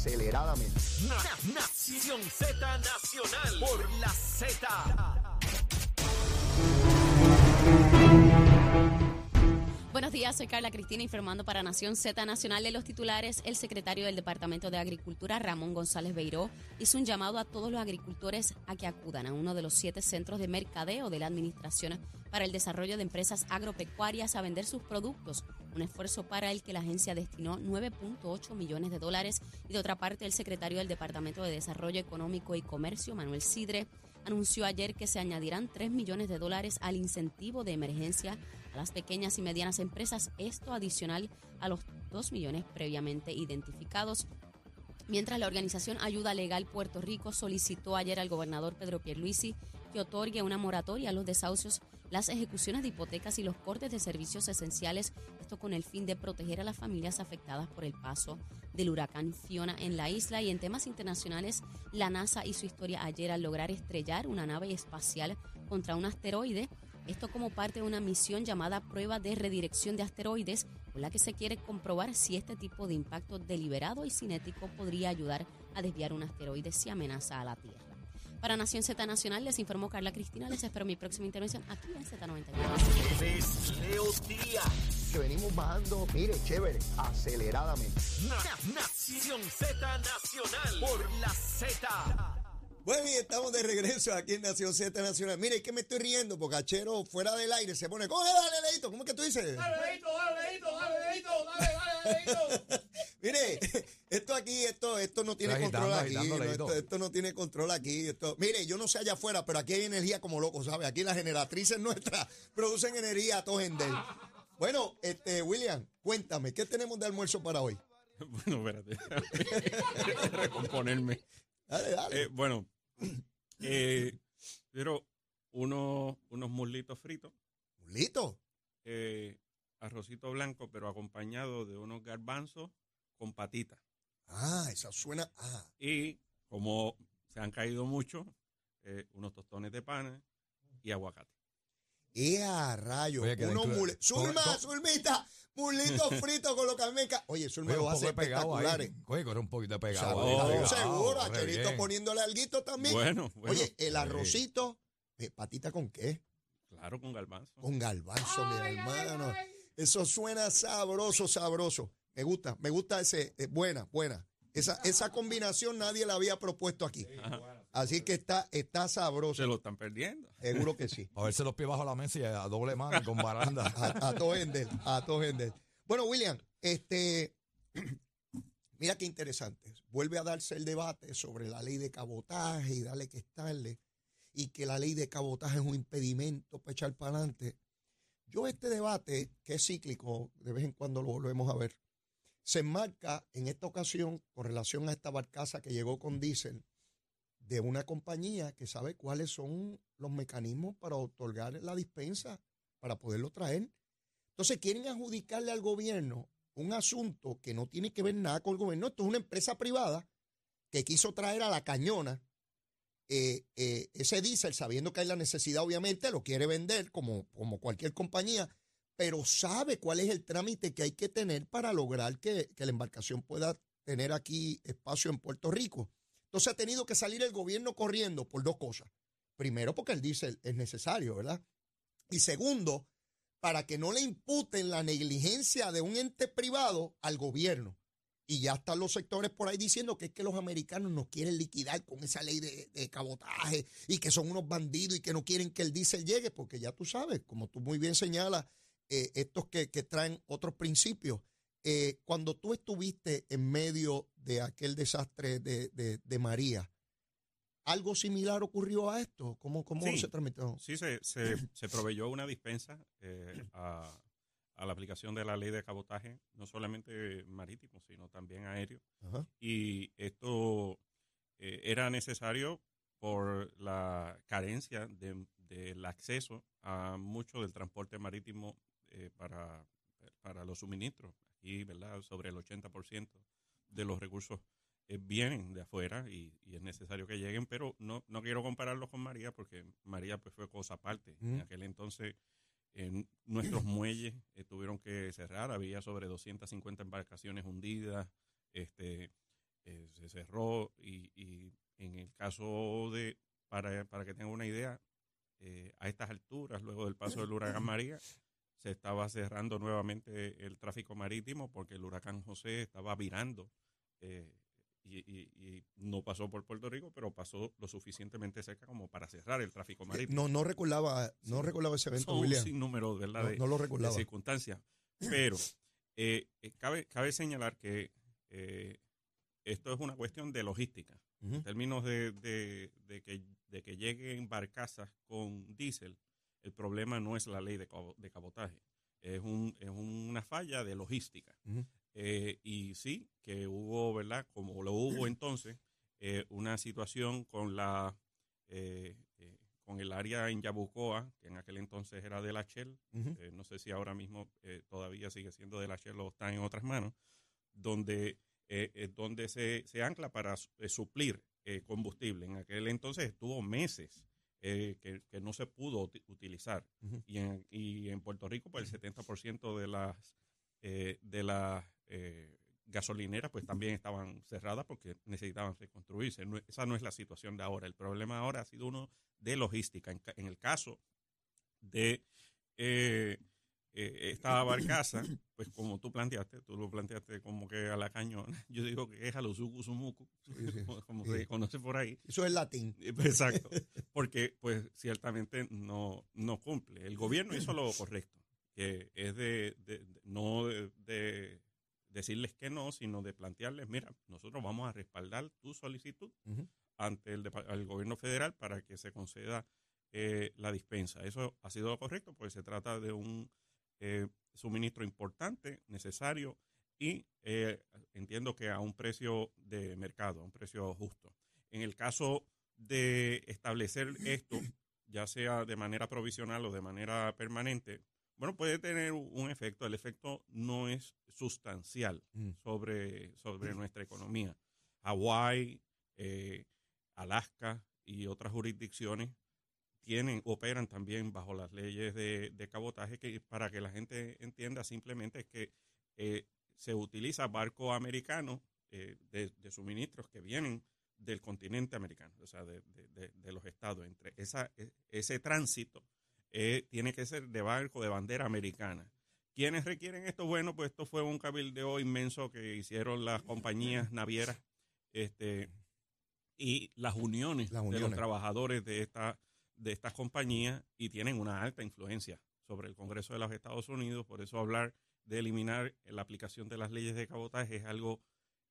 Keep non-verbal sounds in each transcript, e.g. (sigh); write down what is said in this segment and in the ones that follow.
aceleradamente. Nación Z Nacional por la Z. Buenos días, soy Carla Cristina informando para Nación Z Nacional de los titulares. El secretario del Departamento de Agricultura, Ramón González Beiró, hizo un llamado a todos los agricultores a que acudan a uno de los siete centros de mercadeo de la Administración para el Desarrollo de Empresas Agropecuarias a vender sus productos, un esfuerzo para el que la agencia destinó 9.8 millones de dólares. Y de otra parte, el secretario del Departamento de Desarrollo Económico y Comercio, Manuel Sidre, anunció ayer que se añadirán 3 millones de dólares al incentivo de emergencia a las pequeñas y medianas empresas, esto adicional a los 2 millones previamente identificados. Mientras la organización Ayuda Legal Puerto Rico solicitó ayer al gobernador Pedro Pierluisi que otorgue una moratoria a los desahucios, las ejecuciones de hipotecas y los cortes de servicios esenciales, esto con el fin de proteger a las familias afectadas por el paso del huracán Fiona en la isla. Y en temas internacionales, la NASA hizo historia ayer al lograr estrellar una nave espacial contra un asteroide. Esto como parte de una misión llamada Prueba de Redirección de Asteroides, con la que se quiere comprobar si este tipo de impacto deliberado y cinético podría ayudar a desviar un asteroide si amenaza a la Tierra. Para Nación Z Nacional les informó Carla Cristina. Les espero mi próxima intervención aquí en Z93. Es Leo Díaz. Que venimos bajando, mire, chévere, aceleradamente. Na- Nación Z Nacional por la Z. Bueno, y estamos de regreso aquí en Nación Z Nacional. Mire, es que me estoy riendo porque Achero fuera del aire se pone, coge, dale, Leito, ¿cómo es que tú dices? Mire, (laughs) esto aquí, esto, esto no tiene control aquí. no, esto, esto no tiene control aquí. Esto, mire, yo no sé allá afuera, pero aquí hay energía como loco, ¿sabes? Aquí las generatrices (laughs) nuestras producen energía a todo gender. Bueno, este, William, cuéntame, ¿qué tenemos de almuerzo para hoy? (laughs) Bueno, espérate. Recomponerme. Dale, dale. Eh, bueno, eh, pero unos, unos muslitos fritos, ¿Listo? eh, arrocito blanco, pero acompañado de unos garbanzos con patitas. Ah, esa suena. Ah, Y como se han caído mucho, eh, unos tostones de pan y aguacate. ¡Eh, a rayo! Oye, que dentro- mule- Zulma, (laughs) con- con- Zulmita, mulitos fritos con los carmecas. Oye, Zulma Oye, lo un hace poco de pegado ahí. espectaculares. Oye, corre un poquito de pegado. sea, ahí, Oh, pegado, seguro, corre Acherito bien. poniéndole alguito también. Bueno, bueno. Oye, el arrocito, eh, patita con qué? Claro, con garbanzo. Con garbanzo, mi hermano. Eso suena sabroso, sabroso. Me gusta, me gusta ese, eh, buena, buena. Esa, esa combinación nadie la había propuesto aquí. Así que está, está sabroso. Se lo están perdiendo. Seguro que sí. (laughs) A verse los pies bajo la mesa y a doble mano con baranda. (laughs) A, a todo Ender, a todo Ender. Bueno, William, este, (clears throat) mira qué interesante. Vuelve a darse el debate sobre la ley de cabotaje y darle que estarle y que la ley de cabotaje es un impedimento para echar para adelante. Yo este debate, que es cíclico, de vez en cuando lo volvemos a ver, se enmarca en esta ocasión con relación a esta barcaza que llegó con diésel de una compañía que sabe cuáles son los mecanismos para otorgar la dispensa, para poderlo traer. Entonces quieren adjudicarle al gobierno un asunto que no tiene que ver nada con el gobierno. Esto es una empresa privada que quiso traer a la cañona eh, eh, ese diésel, sabiendo que hay la necesidad, obviamente, lo quiere vender como, como cualquier compañía, pero sabe cuál es el trámite que hay que tener para lograr que, que la embarcación pueda tener aquí espacio en Puerto Rico. Entonces ha tenido que salir el gobierno corriendo por dos cosas. Primero, porque el diésel es necesario, ¿verdad? Y segundo, para que no le imputen la negligencia de un ente privado al gobierno. Y ya están los sectores por ahí diciendo que es que los americanos nos quieren liquidar con esa ley de, de cabotaje y que son unos bandidos y que no quieren que el diésel llegue, porque ya tú sabes, como tú muy bien señalas, eh, estos que, que traen otros principios. Eh, cuando tú estuviste en medio de aquel desastre de, de- de María, ¿algo similar ocurrió a esto? ¿Cómo, cómo Sí. se tramitó? Sí, se, se, se proveyó una dispensa eh, a, a la aplicación de la ley de cabotaje, no solamente marítimo, sino también aéreo. Ajá. Y esto era necesario por la carencia de- del acceso a mucho del transporte marítimo eh, para, para los suministros. Aquí, ¿verdad? Sobre el 80% de los recursos eh, vienen de afuera y, y es necesario que lleguen, pero no, no quiero compararlo con María porque María pues fue cosa aparte. En Mm. aquel entonces en nuestros muelles eh, tuvieron que cerrar, había sobre 250 embarcaciones hundidas, este eh, se cerró y, y en el caso de, para, para que tengan una idea, eh, a estas alturas, luego del paso del huracán (laughs) María, se estaba cerrando nuevamente el tráfico marítimo porque el huracán José estaba virando eh, y, y- y no pasó por Puerto Rico, pero pasó lo suficientemente cerca como para cerrar el tráfico marítimo. No, no recordaba, no Sí. recordaba ese evento, Son un William. sinnúmero, ¿verdad? No, de- no lo de circunstancias. Pero eh, eh, cabe, cabe señalar que eh, esto es una cuestión de logística. En términos de, de- de que, de que lleguen barcazas con diésel, el problema no es la ley de, de cabotaje, es, un, es una falla de logística. Ujú. Eh, y sí, que hubo, ¿verdad? Como lo hubo entonces, eh, una situación con la eh, eh, con el área en Yabucoa, que en aquel entonces era de la Shell, Ujú. eh, no sé si ahora mismo eh, todavía sigue siendo de la Shell o está en otras manos, donde, donde se, se ancla para su- suplir combustible. En aquel entonces estuvo meses eh, que, que no se pudo uti- utilizar. Y, en, y en Puerto Rico, pues el 70% de las, eh, de las eh, gasolineras pues también estaban cerradas porque necesitaban reconstruirse. No- esa no es la situación de ahora. El problema ahora ha sido uno de logística. En, en el caso de eh, esta barcaza, pues como tú planteaste, tú lo planteaste como que a la cañona, yo digo que es a los Sí, sí. (laughs) como, como Sí. se conoce por ahí. Eso es latín. (laughs) Exacto, porque pues ciertamente no, no cumple. El gobierno hizo lo correcto, que es de, de- de- no de, de decirles que no, sino de plantearles, mira, nosotros vamos a respaldar tu solicitud ante el, gobierno federal para que se conceda eh, la dispensa. Eso ha sido lo correcto, porque se trata de un eh, suministro importante, necesario y eh, entiendo que a un precio de mercado, a un precio justo. En el caso de establecer esto, ya sea de manera provisional o de manera permanente, bueno, puede tener un efecto. El efecto no es sustancial Mm. sobre, sobre nuestra economía. Hawái, eh, Alaska y otras jurisdicciones tienen, operan también bajo las leyes de, de cabotaje que para que la gente entienda simplemente es que eh, se utiliza barco americano eh, de, de suministros que vienen del continente americano, o sea, de, de- los estados. Entre esa, e- ese tránsito eh, tiene que ser de barco de bandera americana. ¿Quiénes requieren esto? Bueno, pues esto fue un cabildeo inmenso que hicieron las compañías (laughs) navieras este, y las uniones, Las de los trabajadores de, esta, de estas compañías y tienen una alta influencia sobre el Congreso de los Estados Unidos. Por eso hablar de eliminar la aplicación de las leyes de cabotaje es algo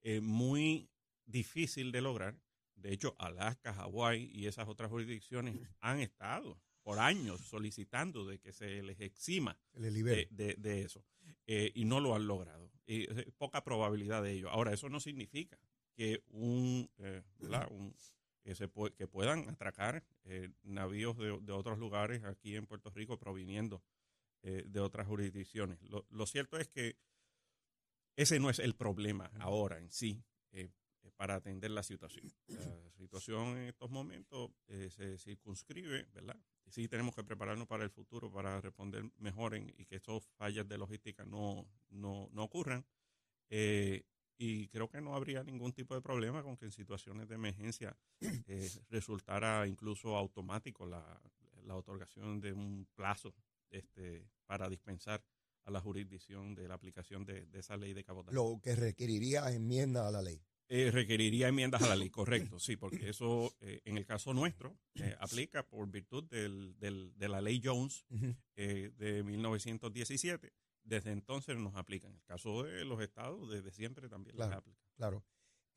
eh, muy difícil de lograr. De hecho, Alaska, Hawái y esas otras jurisdicciones (clears throat) han estado por años solicitando de que se les exima de, de- de eso eh, y no lo han logrado. Y, eh, poca probabilidad de ello. Ahora, eso no significa que un, eh, (clears throat) un que, se pue- que puedan atracar eh, navíos de, de otros lugares aquí en Puerto Rico proviniendo eh, de otras jurisdicciones. Lo, lo cierto es que ese no es el problema ahora en sí eh, eh, para atender la situación. La situación en estos momentos eh, se circunscribe, ¿verdad? Sí tenemos que prepararnos para el futuro para responder mejor en- y que estos fallas de logística no, no, no ocurran. Y creo que no habría ningún tipo de problema con que en situaciones de emergencia (clears throat) eh, resultara incluso automático la, la otorgación de un plazo este, para dispensar a la jurisdicción de la aplicación de, de esa ley de cabotaje. Lo que requeriría enmienda a la ley. Eh, requeriría enmiendas a la ley, correcto, (clears throat) sí, porque eso eh, en el caso nuestro eh, (clears throat) aplica por virtud del, del- de la ley Jones eh, de 1917. Desde entonces nos aplica. En el caso de los estados, desde siempre también les Claro. aplica. Claro.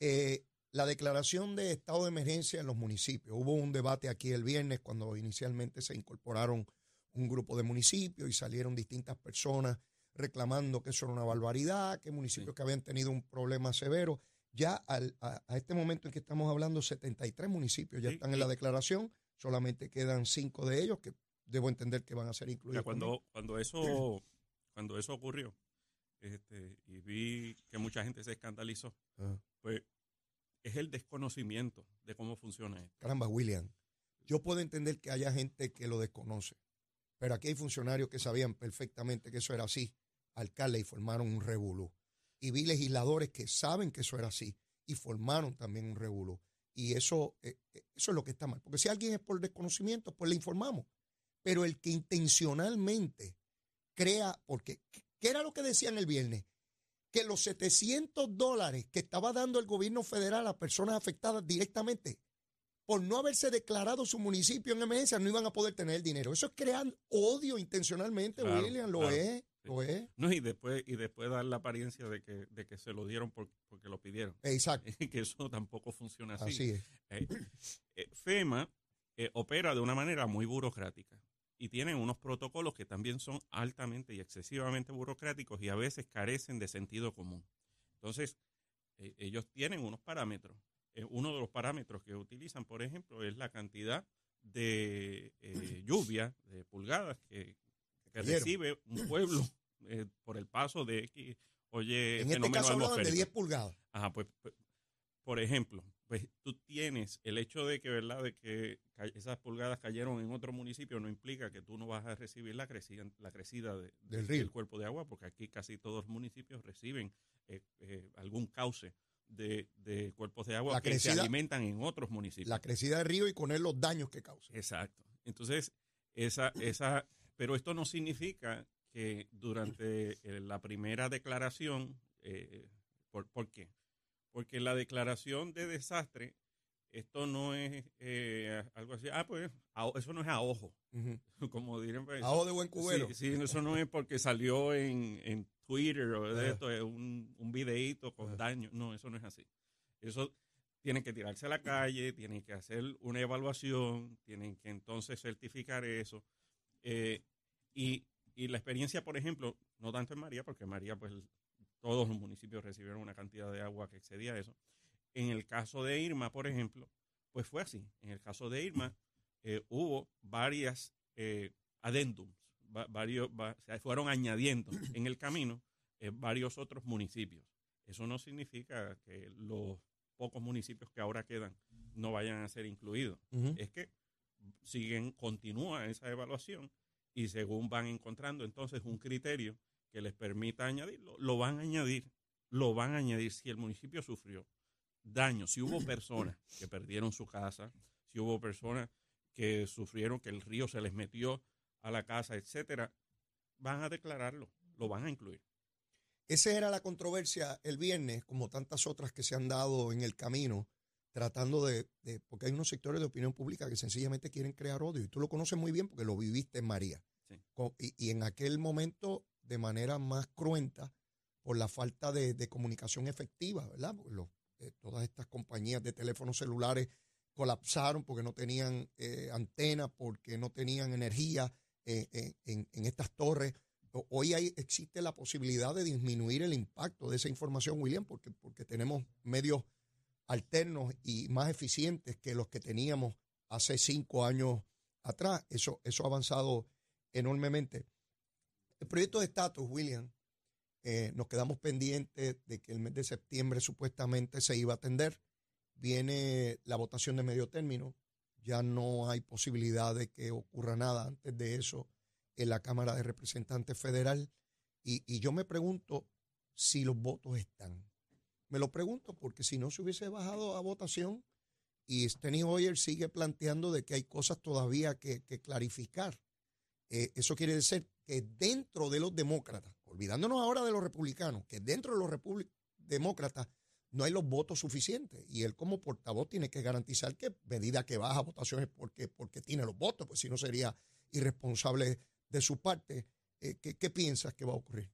Eh, la declaración de estado de emergencia en los municipios. Hubo un debate aquí el viernes cuando inicialmente se incorporaron un grupo de municipios y salieron distintas personas reclamando que eso era una barbaridad, que municipios Sí. que habían tenido un problema severo. Ya al- a, a este momento en que estamos hablando, 73 municipios ya Sí, están en la declaración, solamente quedan cinco de ellos que debo entender que van a ser incluidos. cuando, cuando eso cuando eso ocurrió este, y vi que mucha gente se escandalizó, Ah. pues es el desconocimiento de cómo funciona esto. Caramba, William, yo puedo entender que haya gente que lo desconoce, pero aquí hay funcionarios que sabían perfectamente que eso era así, alcaldes y formaron un revolú. Y vi legisladores que saben que eso era así y formaron también un revuelo. Y eso, eh, eh, eso es lo que está mal. Porque si alguien es por desconocimiento, pues le informamos. Pero el que intencionalmente crea, porque, ¿qué era lo que decían el viernes? Que los 700 dólares que estaba dando el gobierno federal a personas afectadas directamente, por no haberse declarado su municipio en emergencia, no iban a poder tener el dinero. Eso es crear odio intencionalmente, Claro, William, lo claro, es, sí. lo es. No, y después, y después dar la apariencia de que, de que se lo dieron por- porque lo pidieron. Exacto, (laughs) que eso tampoco funciona así. así es. Eh, eh, FEMA eh, opera de una manera muy burocrática y tienen unos protocolos que también son altamente y excesivamente burocráticos y a veces carecen de sentido común. Entonces, eh, ellos tienen unos parámetros. Eh, uno de los parámetros que utilizan, por ejemplo, es la cantidad de eh, (clears throat) lluvia, de pulgadas que, recibe un (clears throat) pueblo eh, por el paso de X, oye, En este caso de atmosférico. 10 pulgadas. Ajá, pues, pues, por ejemplo, pues tú tienes el hecho de que, ¿verdad?, de que esas pulgadas cayeron en otro municipio no implica que tú no vas a recibir la crecida, la crecida de- Del río. cuerpo de agua, porque aquí casi todos los municipios reciben eh, eh, algún cauce de, de cuerpos de agua La que se alimentan en otros municipios. La crecida del río y con él los daños que causa. Exacto. Entonces, esa, esa, pero esto no significa que durante eh, la primera declaración, eh, ¿por, por qué? Porque la declaración de desastre, esto no es eh, algo así, ah, pues, a- eso no es a ojo, (laughs) como dirían. pues, A ojo de buen cubero. Sí, sí, eso no es porque salió en, en Twitter o de esto, es un, un videíto con daño. No, eso no es así. Eso tienen que tirarse a la calle, tienen que hacer una evaluación, tienen que entonces certificar eso. Eh, y, y la experiencia, por ejemplo, no tanto en María, porque María, pues todos los municipios recibieron una cantidad de agua que excedía eso. En el caso de Irma, por ejemplo, pues fue así. En el caso de Irma, eh, hubo varias eh, adendums, va- varios, va- se fueron añadiendo en el camino eh, varios otros municipios. Eso no significa que los pocos municipios que ahora quedan no vayan a ser incluidos. Es que siguen, continúa esa evaluación y según van encontrando entonces un criterio que les permita añadirlo, lo van a añadir, lo van a añadir si el municipio sufrió daño, si hubo personas que perdieron su casa, si hubo personas que sufrieron que el río se les metió a la casa, etcétera, van a declararlo, lo van a incluir. Esa era la controversia el viernes, como tantas otras que se han dado en el camino, tratando de, de- porque hay unos sectores de opinión pública que sencillamente quieren crear odio, y tú lo conoces muy bien porque lo viviste en María. Sí. Co- Y, y en aquel momento, de manera más cruenta, por la falta de, de comunicación efectiva, ¿verdad? Eh, todas estas compañías de teléfonos celulares colapsaron porque no tenían eh, antena, porque no tenían energía eh, en- en- en estas torres. Hoy hay, existe la posibilidad de disminuir el impacto de esa información, William, porque, porque tenemos medios alternos y más eficientes que los que teníamos hace cinco años atrás. Eso, eso ha avanzado enormemente. El proyecto de estatus, William, eh, nos quedamos pendientes de que el mes de septiembre supuestamente se iba a atender. Viene la votación de medio término. Ya no hay posibilidad de que ocurra nada antes de eso en la Cámara de Representantes Federal. Y, yo me pregunto si los votos están. Me lo pregunto porque si no se hubiese bajado a votación y Steny Hoyer sigue planteando de que hay cosas todavía que clarificar, eh, eso quiere decir que dentro de los demócratas, olvidándonos ahora de los republicanos, que dentro de los demócratas no hay los votos suficientes y él como portavoz tiene que garantizar que medida que baja votaciones porque, porque tiene los votos, pues si no sería irresponsable de su parte. Eh, ¿qué, qué piensas que va a ocurrir?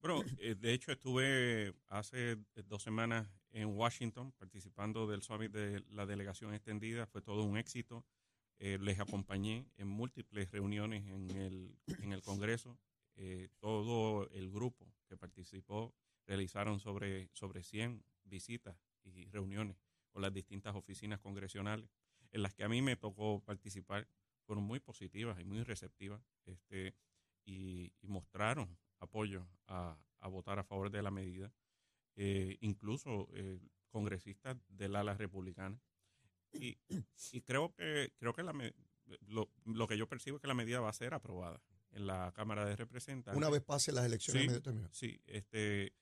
Bueno, eh, de hecho estuve hace dos semanas en Washington participando del summit de la delegación extendida, fue todo un éxito. Eh, les acompañé en múltiples reuniones en el, en el Congreso. Eh, todo el grupo que participó realizaron sobre, sobre 100 visitas y reuniones con las distintas oficinas congresionales, en las que a mí me tocó participar. Fueron muy positivas y muy receptivas este, y, y mostraron apoyo a, a votar a favor de la medida, eh, incluso eh, congresistas del ala republicana. Y, y creo que creo que la lo, lo que yo percibo es que la medida va a ser aprobada en la Cámara de Representantes. Una vez pasen las elecciones Sí. medio término. Sí, este,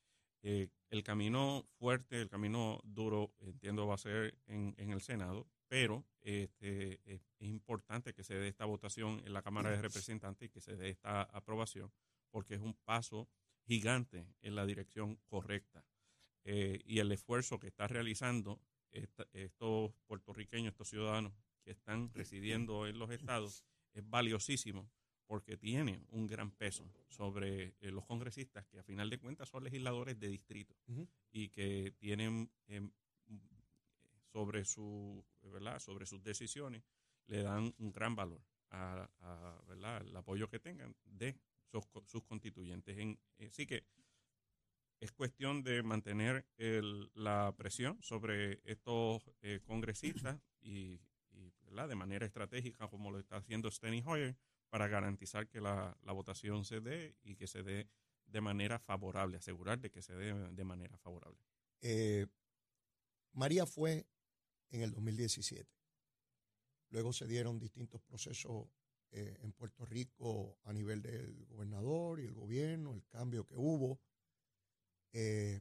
Eh, el camino fuerte, el camino duro, entiendo, va a ser en, en el Senado, pero este, es, es importante que se dé esta votación en la Cámara de Representantes y que se dé esta aprobación, porque es un paso gigante en la dirección correcta. Eh, y el esfuerzo que está realizando esta- estos puertorriqueños, estos ciudadanos que están residiendo en los estados, es valiosísimo porque tiene un gran peso sobre eh, los congresistas que a final de cuentas son legisladores de distrito y que tienen em, sobre su verdad sobre sus decisiones le dan un gran valor a, a, ¿verdad? al apoyo que tengan de sus, sus constituyentes en, eh, así que es cuestión de mantener el- la presión sobre estos eh, congresistas (clears throat) y, de manera estratégica como lo está haciendo Steny Hoyer para garantizar que la, la votación se dé y que se dé de manera favorable, asegurar de que se dé de manera favorable. Eh, María fue en el 2017. Luego se dieron distintos procesos eh, en Puerto Rico a nivel del gobernador y el gobierno, el cambio que hubo. Eh,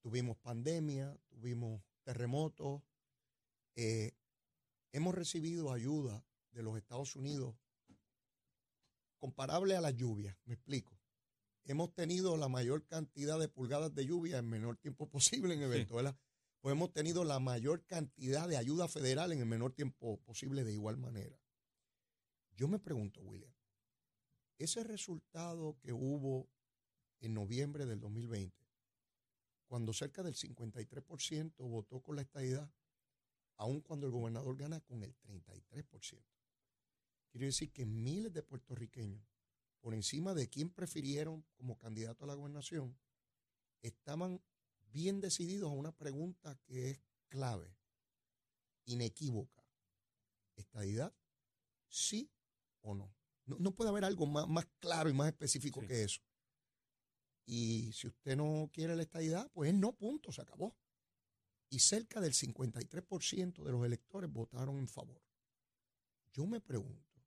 tuvimos pandemia, tuvimos terremotos. eh, hemos recibido ayuda de los Estados Unidos comparable a las lluvias, me explico. Hemos tenido la mayor cantidad de pulgadas de lluvia en menor tiempo (laughs) posible en Venezuela. Pues hemos tenido la mayor cantidad de ayuda federal en el menor tiempo posible de igual manera. Yo me pregunto, William, ese resultado que hubo en noviembre del 2020, cuando cerca del 53% votó con la estadidad, aun cuando el gobernador gana con el 33%. Quiere decir que miles de puertorriqueños, por encima de quien prefirieron como candidato a la gobernación, estaban bien decididos a una pregunta que es clave, inequívoca. ¿Estadidad? ¿Sí o no? No, no puede haber algo más, más claro y más específico Sí. que eso. Y si usted no quiere la estadidad, pues no, punto, se acabó. Y cerca del 53% de los electores votaron en favor. Yo me pregunto,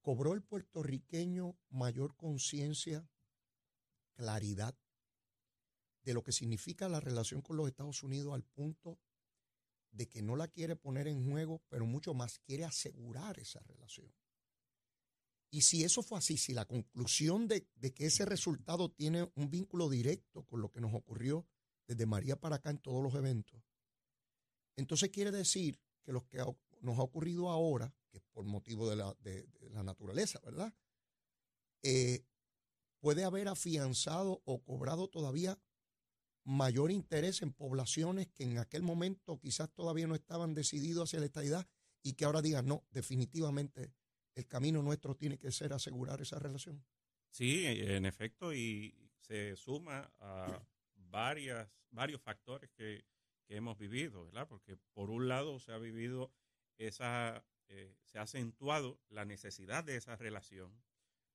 ¿cobró el puertorriqueño mayor conciencia, claridad de lo que significa la relación con los Estados Unidos al punto de que no la quiere poner en juego, pero mucho más quiere asegurar esa relación? Y si eso fue así, si la conclusión de, que ese resultado tiene un vínculo directo con lo que nos ocurrió desde María para acá en todos los eventos, entonces quiere decir que lo que nos ha ocurrido ahora, que por motivo de la, de la naturaleza, ¿verdad? Eh, puede haber afianzado o cobrado todavía mayor interés en poblaciones que en aquel momento quizás todavía no estaban decididos hacia la estadidad y que ahora digan, no, definitivamente el camino nuestro tiene que ser asegurar esa relación. Sí, en efecto, y se suma a varias, varios factores que, que hemos vivido, ¿verdad? Porque por un lado se ha vivido esa, eh, se ha acentuado la necesidad de esa relación,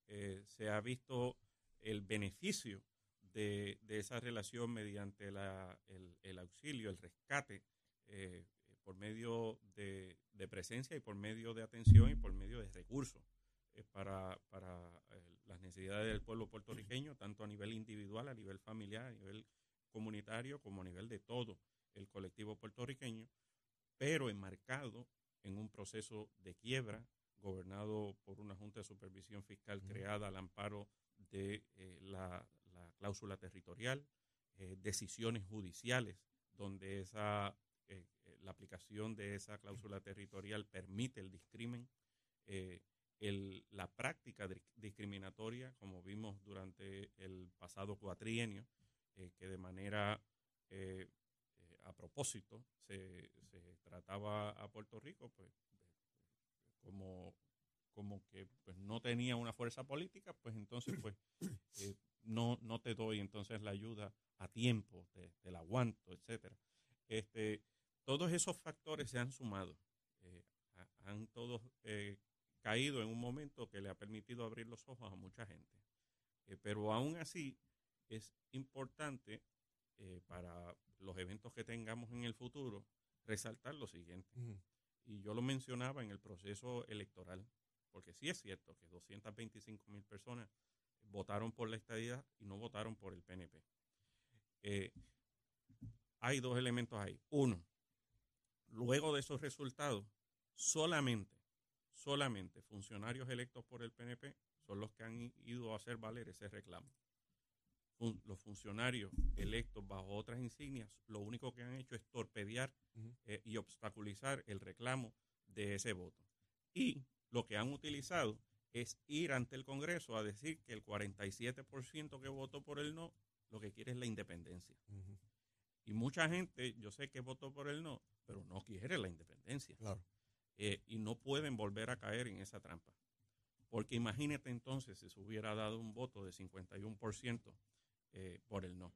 eh, se ha visto el beneficio de, de esa relación mediante la, el, el auxilio, el rescate, eh, por medio de, de presencia y por medio de atención y por medio de recursos eh, para, para eh, las necesidades del pueblo puertorriqueño, tanto a nivel individual, a nivel familiar, a nivel comunitario, como a nivel de todo el colectivo puertorriqueño, pero enmarcado en un proceso de quiebra gobernado por una Junta de Supervisión Fiscal creada al amparo de eh, la, la cláusula territorial, eh, decisiones judiciales donde esa eh, eh, la aplicación de esa cláusula territorial permite el discrimen, eh, el- la práctica discriminatoria, como vimos durante el pasado cuatrienio, que de manera a propósito se, trataba a Puerto Rico, pues como, como que pues, no tenía una fuerza política, pues entonces pues no, no te doy entonces la ayuda a tiempo, te, te la aguanto, etcétera. Este, todos esos factores se han sumado, eh, ha- han todos eh, caído en un momento que le ha permitido abrir los ojos a mucha gente. Eh, pero aún así es importante para los eventos que tengamos en el futuro resaltar lo siguiente. Y yo lo mencionaba en el proceso electoral, porque sí es cierto que 225 mil personas votaron por la estadía y no votaron por el PNP. Eh, hay dos elementos ahí. Uno, luego de esos resultados, solamente, solamente funcionarios electos por el PNP son los que han ido a hacer valer ese reclamo. Fun- los funcionarios electos bajo otras insignias, lo único que han hecho es torpedear eh, y obstaculizar el reclamo de ese voto. Y lo que han utilizado es ir ante el Congreso a decir que el 47% que votó por el no, lo que quiere es la independencia. Y mucha gente, yo sé que votó por el no, pero no quiere la independencia. Claro. Eh, y no pueden volver a caer en esa trampa. Porque imagínate entonces si se hubiera dado un voto de 51% eh, por el no.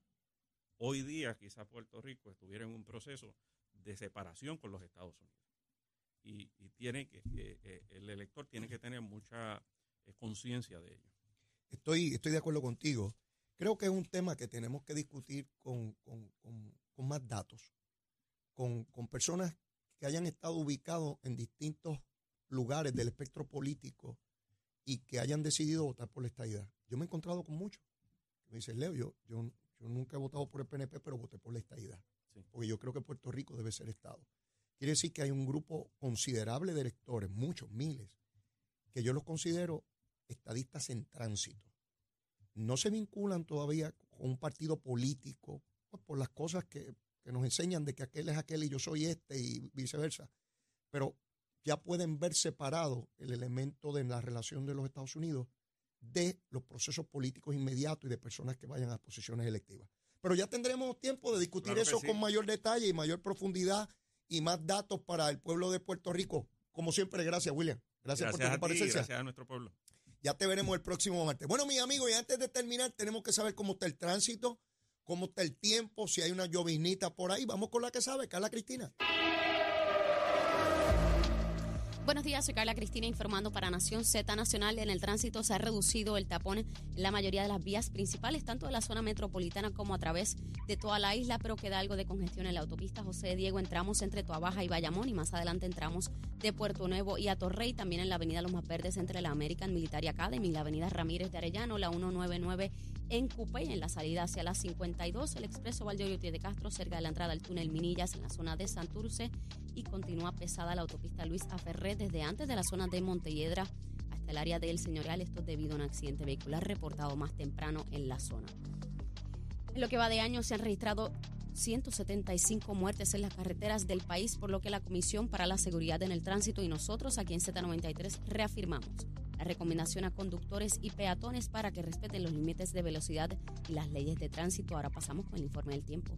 Hoy día quizá Puerto Rico estuviera en un proceso de separación con los Estados Unidos. Y, y tiene que, eh, eh, el elector tiene que tener mucha conciencia de ello. Estoy, estoy de acuerdo contigo. Creo que es un tema que tenemos que discutir con, con- con- con más datos, con, con personas que hayan estado ubicados en distintos lugares del espectro político y que hayan decidido votar por la estadidad. Yo me he encontrado con muchos. Me dicen, Leo, yo, yo, yo nunca he votado por el PNP, pero voté por la estadidad. Sí. Porque yo creo que Puerto Rico debe ser Estado. Quiere decir que hay un grupo considerable de electores, muchos, miles, que yo los considero estadistas en tránsito no se vinculan todavía con un partido político pues, por las cosas que, que nos enseñan de que aquel es aquel y yo soy este y viceversa. Pero ya pueden ver separado el elemento de la relación de los Estados Unidos de los procesos políticos inmediatos y de personas que vayan a posiciones electivas. Pero ya tendremos tiempo de discutir Claro eso sí. con mayor detalle y mayor profundidad y más datos para el pueblo de Puerto Rico. Como siempre, gracias, William. Gracias, por tu comparecencia. gracias a nuestro pueblo. Ya te veremos el próximo martes. Bueno, mis amigos, y antes de terminar, tenemos que saber cómo está el tránsito, cómo está el tiempo, si hay una lloviznita por ahí. Vamos con la que sabe, Carla Cristina. Buenos días, soy Carla Cristina informando para Nación Z Nacional. En el tránsito se ha reducido el tapón en la mayoría de las vías principales, tanto de la zona metropolitana como a través de toda la isla, pero queda algo de congestión en la autopista José Diego. Entramos entre Toabaja y Bayamón y más adelante entramos de Puerto Nuevo y a Torrey, también en la avenida Los Más Verdes entre la American Military Academy la avenida Ramírez de Arellano, la 199 en Cupey, en la salida hacia la 52, el expreso Valdeoriotti de Castro, cerca de la entrada al túnel Minillas, en la zona de Santurce, y continúa pesada la autopista Luis Aferré desde antes de la zona de Montelledra hasta el área del Señorial, esto debido a un accidente vehicular reportado más temprano en la zona. En lo que va de año se han registrado 175 muertes en las carreteras del país, por lo que la Comisión para la Seguridad en el Tránsito y nosotros aquí en Z93 reafirmamos la recomendación a conductores y peatones para que respeten los límites de velocidad y las leyes de tránsito. Ahora pasamos con el informe del tiempo.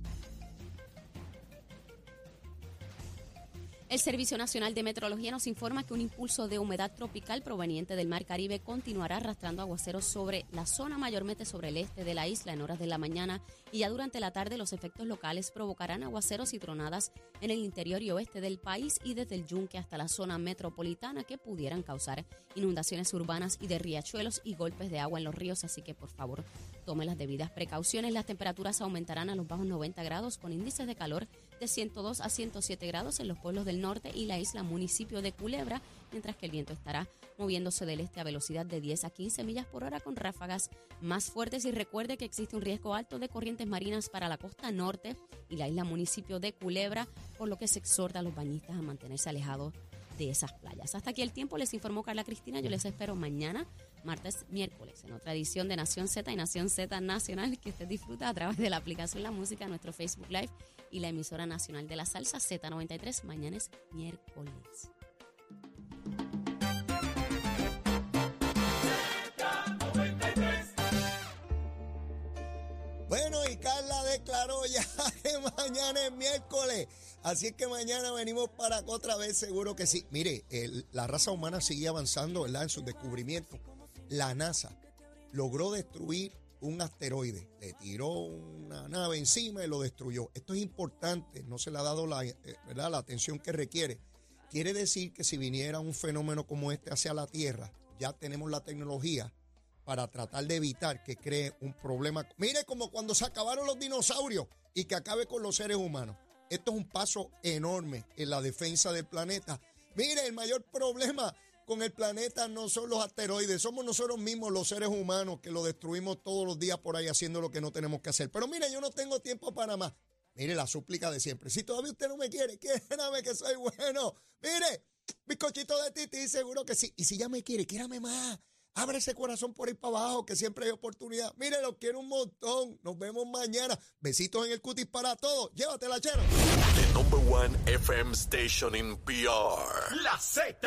El Servicio Nacional de Meteorología nos informa que un impulso de humedad tropical proveniente del Mar Caribe continuará arrastrando aguaceros sobre la zona, mayormente sobre el este de la isla en horas de la mañana y ya durante la tarde los efectos locales provocarán aguaceros y tronadas en el interior y oeste del país y desde el yunque hasta la zona metropolitana que pudieran causar inundaciones urbanas y de riachuelos y golpes de agua en los ríos, así que por favor tome las debidas precauciones. Las temperaturas aumentarán a los bajos 90 grados con índices de calor de 102 a 107 grados en los pueblos del norte y la isla municipio de Culebra, mientras que el viento estará moviéndose del este a velocidad de 10 a 15 millas por hora con ráfagas más fuertes y recuerde que existe un riesgo alto de corrientes marinas para la costa norte y la isla municipio de Culebra, por lo que se exhorta a los bañistas a mantenerse alejados de esas playas. Hasta aquí el tiempo, les informó Carla Cristina, yo les espero mañana, martes, miércoles, en otra edición de Nación Z y Nación Z Nacional que usted disfruta a través de la aplicación La Música, nuestro Facebook Live y la emisora nacional de la salsa Z93, mañana es miércoles. Bueno, y Carla declaró ya (laughs) que mañana es miércoles. Así es que mañana venimos para otra vez, seguro que sí. Mire, la raza humana sigue avanzando. En sus descubrimientos. La NASA logró destruir un asteroide. Le tiró una nave encima y lo destruyó. Esto es importante, no se le ha dado la, eh, ¿verdad? la atención que requiere. Quiere decir que si viniera un fenómeno como este hacia la Tierra, ya tenemos la tecnología para tratar de evitar que cree un problema. Mire como cuando se acabaron los dinosaurios y que acabe con los seres humanos. Esto es un paso enorme en la defensa del planeta. Mire, el mayor problema con el planeta no son los asteroides, somos nosotros mismos los seres humanos que lo destruimos todos los días por ahí haciendo lo que no tenemos que hacer. Pero mire, yo no tengo tiempo para más. Mire la súplica de siempre. Si todavía usted no me quiere, (laughs) quiérame que soy bueno. Mire, bizcochito de titi, seguro que sí. Y si ya me quiere, quiérame más. Abre ese corazón por ahí para abajo, que siempre hay oportunidad. Mire, lo quiero un montón. Nos vemos mañana. Besitos en el cutis para todos. Llévatela, chero. The number one FM station in PR. La Z.